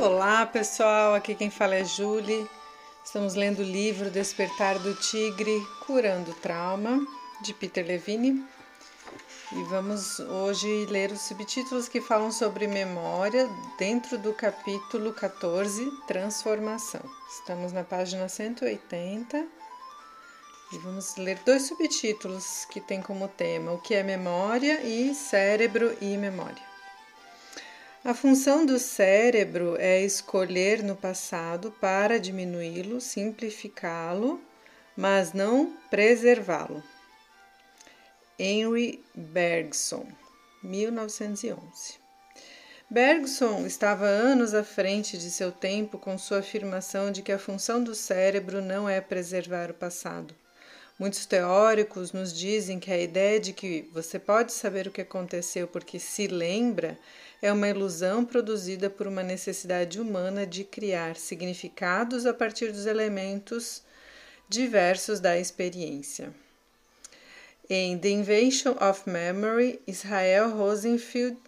Olá pessoal, aqui quem fala é Julie. Estamos lendo o livro Despertar do Tigre, Curando o Trauma, de Peter Levine. E vamos hoje ler os subtítulos que falam sobre memória dentro do capítulo 14, Transformação. Estamos na página 180 e vamos ler dois subtítulos que têm como tema o que é memória e cérebro e memória. A função do cérebro é escolher no passado para diminuí-lo, simplificá-lo, mas não preservá-lo. Henry Bergson, 1911. Bergson estava anos à frente de seu tempo com sua afirmação de que a função do cérebro não é preservar o passado. Muitos teóricos nos dizem que a ideia de que você pode saber o que aconteceu porque se lembra é uma ilusão produzida por uma necessidade humana de criar significados a partir dos elementos diversos da experiência. Em The Invention of Memory, Israel Rosenfield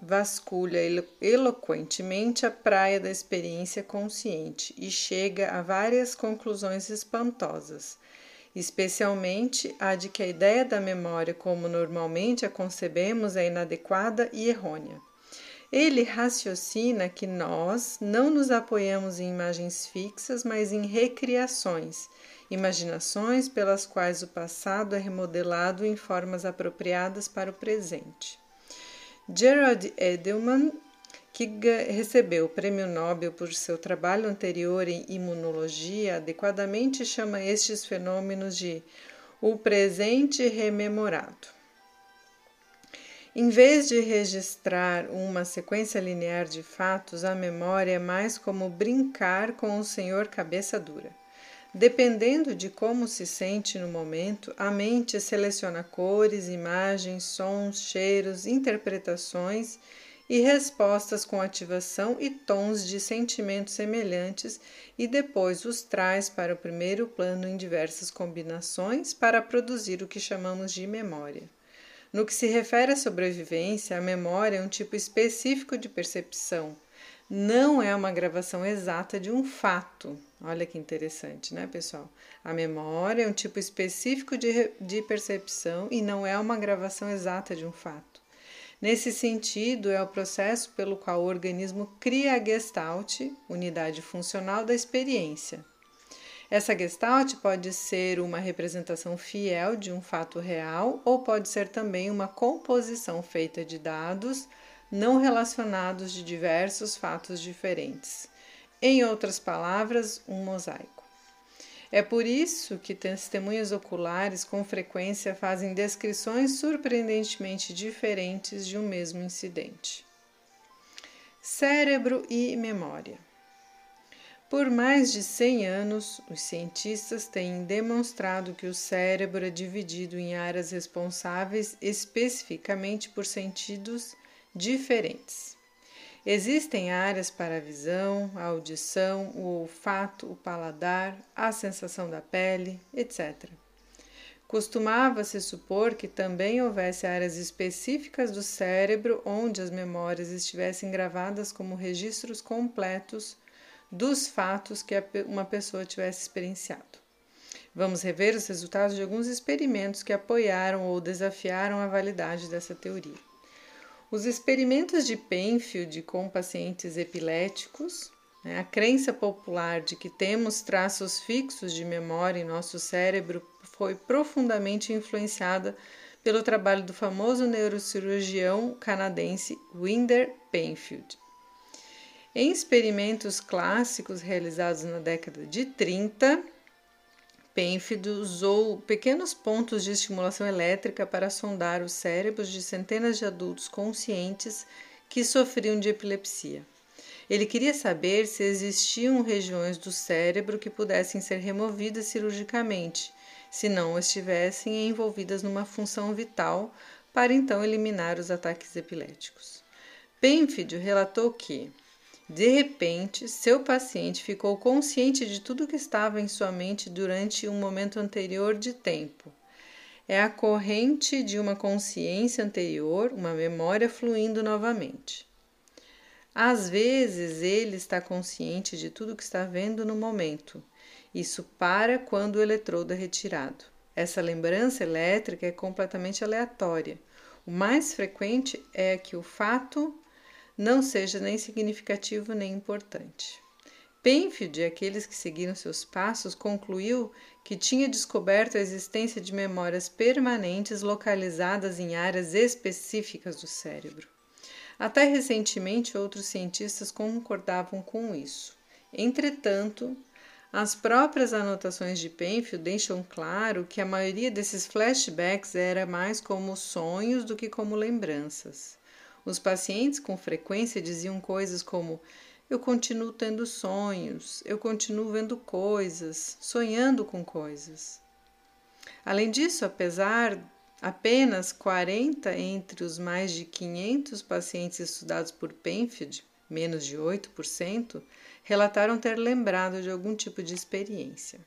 vasculha eloquentemente a praia da experiência consciente e chega a várias conclusões espantosas especialmente a de que a ideia da memória, como normalmente a concebemos, é inadequada e errônea. Ele raciocina que nós não nos apoiamos em imagens fixas, mas em recriações, imaginações pelas quais o passado é remodelado em formas apropriadas para o presente. Gerald Edelman que recebeu o prêmio Nobel por seu trabalho anterior em imunologia, adequadamente chama estes fenômenos de o presente rememorado. Em vez de registrar uma sequência linear de fatos, a memória é mais como brincar com o senhor cabeça dura. Dependendo de como se sente no momento, a mente seleciona cores, imagens, sons, cheiros, interpretações e respostas com ativação e tons de sentimentos semelhantes e depois os traz para o primeiro plano em diversas combinações para produzir o que chamamos de memória. No que se refere à sobrevivência, a memória é um tipo específico de percepção. Não é uma gravação exata de um fato. Olha que interessante, né, pessoal? A memória é um tipo específico de, de percepção e não é uma gravação exata de um fato. Nesse sentido, é o processo pelo qual o organismo cria a gestalt, unidade funcional da experiência. Essa gestalt pode ser uma representação fiel de um fato real ou pode ser também uma composição feita de dados não relacionados de diversos fatos diferentes. Em outras palavras, um mosaico. É por isso que testemunhas oculares com frequência fazem descrições surpreendentemente diferentes de um mesmo incidente. Cérebro e memória. Por mais de 100 anos, os cientistas têm demonstrado que o cérebro é dividido em áreas responsáveis especificamente por sentidos diferentes. Existem áreas para a visão, a audição, o olfato, o paladar, a sensação da pele, etc. Costumava-se supor que também houvesse áreas específicas do cérebro onde as memórias estivessem gravadas como registros completos dos fatos que uma pessoa tivesse experienciado. Vamos rever os resultados de alguns experimentos que apoiaram ou desafiaram a validade dessa teoria. Os experimentos de Penfield com pacientes epiléticos, né, a crença popular de que temos traços fixos de memória em nosso cérebro foi profundamente influenciada pelo trabalho do famoso neurocirurgião canadense Winder Penfield. Em experimentos clássicos realizados na década de 30, Penfield usou pequenos pontos de estimulação elétrica para sondar os cérebros de centenas de adultos conscientes que sofriam de epilepsia. Ele queria saber se existiam regiões do cérebro que pudessem ser removidas cirurgicamente, se não estivessem envolvidas numa função vital, para então eliminar os ataques epiléticos. Penfield relatou que de repente, seu paciente ficou consciente de tudo que estava em sua mente durante um momento anterior de tempo. É a corrente de uma consciência anterior, uma memória fluindo novamente. Às vezes ele está consciente de tudo que está vendo no momento. Isso para quando o eletrodo é retirado. Essa lembrança elétrica é completamente aleatória. O mais frequente é que o fato não seja nem significativo nem importante. Penfield e aqueles que seguiram seus passos concluiu que tinha descoberto a existência de memórias permanentes localizadas em áreas específicas do cérebro. Até recentemente, outros cientistas concordavam com isso. Entretanto, as próprias anotações de Penfield deixam claro que a maioria desses flashbacks era mais como sonhos do que como lembranças. Os pacientes com frequência diziam coisas como: Eu continuo tendo sonhos, eu continuo vendo coisas, sonhando com coisas. Além disso, apesar apenas 40 entre os mais de 500 pacientes estudados por Penfield, menos de 8%, relataram ter lembrado de algum tipo de experiência.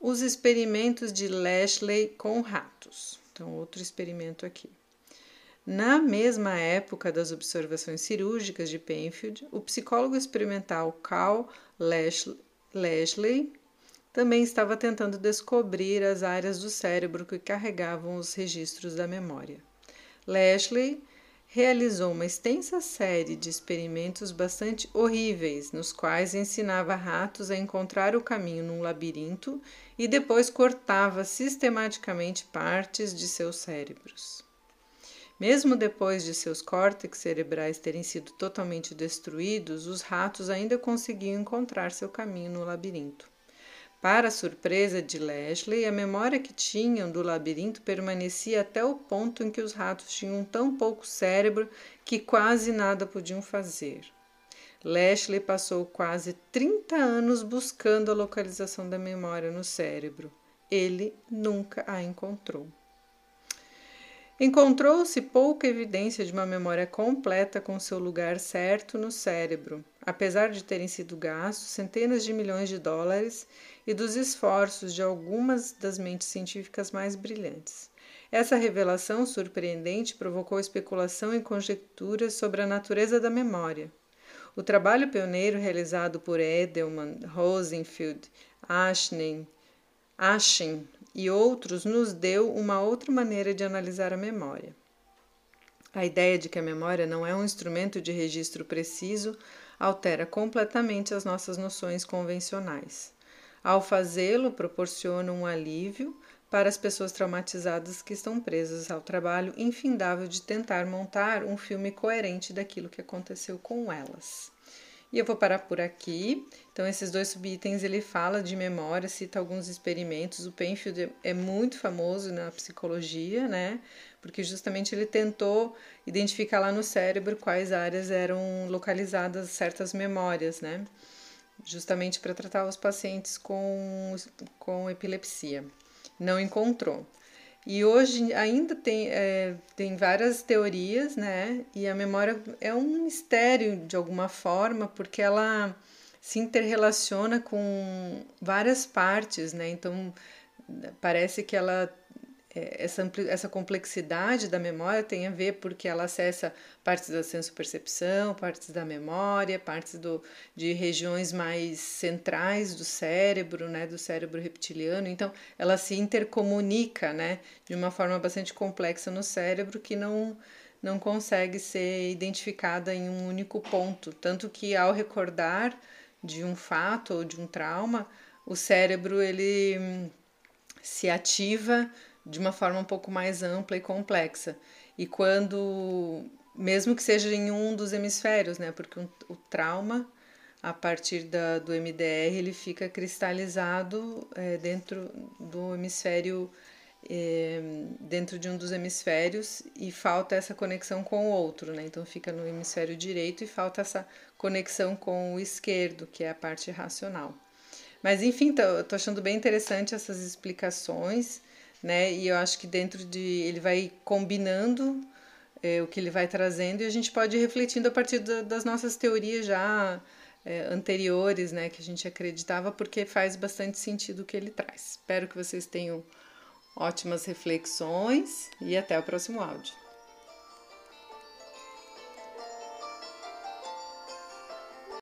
Os experimentos de Lashley com ratos. Então, outro experimento aqui. Na mesma época das observações cirúrgicas de Penfield, o psicólogo experimental Carl Lashley também estava tentando descobrir as áreas do cérebro que carregavam os registros da memória. Lashley realizou uma extensa série de experimentos bastante horríveis, nos quais ensinava ratos a encontrar o caminho num labirinto e depois cortava sistematicamente partes de seus cérebros. Mesmo depois de seus córtex cerebrais terem sido totalmente destruídos, os ratos ainda conseguiam encontrar seu caminho no labirinto. Para a surpresa de Leslie, a memória que tinham do labirinto permanecia até o ponto em que os ratos tinham tão pouco cérebro que quase nada podiam fazer. Leslie passou quase 30 anos buscando a localização da memória no cérebro. Ele nunca a encontrou. Encontrou-se pouca evidência de uma memória completa com seu lugar certo no cérebro, apesar de terem sido gastos centenas de milhões de dólares e dos esforços de algumas das mentes científicas mais brilhantes. Essa revelação surpreendente provocou especulação e conjecturas sobre a natureza da memória. O trabalho pioneiro realizado por Edelman, Rosenfield, Ashnen, Ashen e outros nos deu uma outra maneira de analisar a memória. A ideia de que a memória não é um instrumento de registro preciso altera completamente as nossas noções convencionais. Ao fazê-lo, proporciona um alívio para as pessoas traumatizadas que estão presas ao trabalho infindável de tentar montar um filme coerente daquilo que aconteceu com elas. E eu vou parar por aqui. Então, esses dois subitens ele fala de memória, cita alguns experimentos. O Penfield é muito famoso na psicologia, né? Porque justamente ele tentou identificar lá no cérebro quais áreas eram localizadas certas memórias, né? Justamente para tratar os pacientes com, com epilepsia. Não encontrou. E hoje ainda tem, é, tem várias teorias, né? E a memória é um mistério de alguma forma, porque ela se interrelaciona com várias partes, né? Então parece que ela essa, essa complexidade da memória tem a ver porque ela acessa partes da sensopercepção, partes da memória, partes do, de regiões mais centrais do cérebro, né, do cérebro reptiliano. Então, ela se intercomunica né, de uma forma bastante complexa no cérebro que não, não consegue ser identificada em um único ponto. Tanto que, ao recordar de um fato ou de um trauma, o cérebro ele se ativa de uma forma um pouco mais ampla e complexa. E quando, mesmo que seja em um dos hemisférios, né? Porque o, trauma, a partir da, do MDR, ele fica cristalizado é, dentro do hemisfério, é, dentro de um dos hemisférios e falta essa conexão com o outro, né? Então fica no hemisfério direito e falta essa conexão com o esquerdo, que é a parte racional. Mas enfim, tô, tô achando bem interessante essas explicações né? E eu acho que dentro de ele vai combinando é, o que ele vai trazendo e a gente pode ir refletindo a partir da, das nossas teorias já é, anteriores, né? Que a gente acreditava, porque faz bastante sentido o que ele traz. Espero que vocês tenham ótimas reflexões e até o próximo áudio.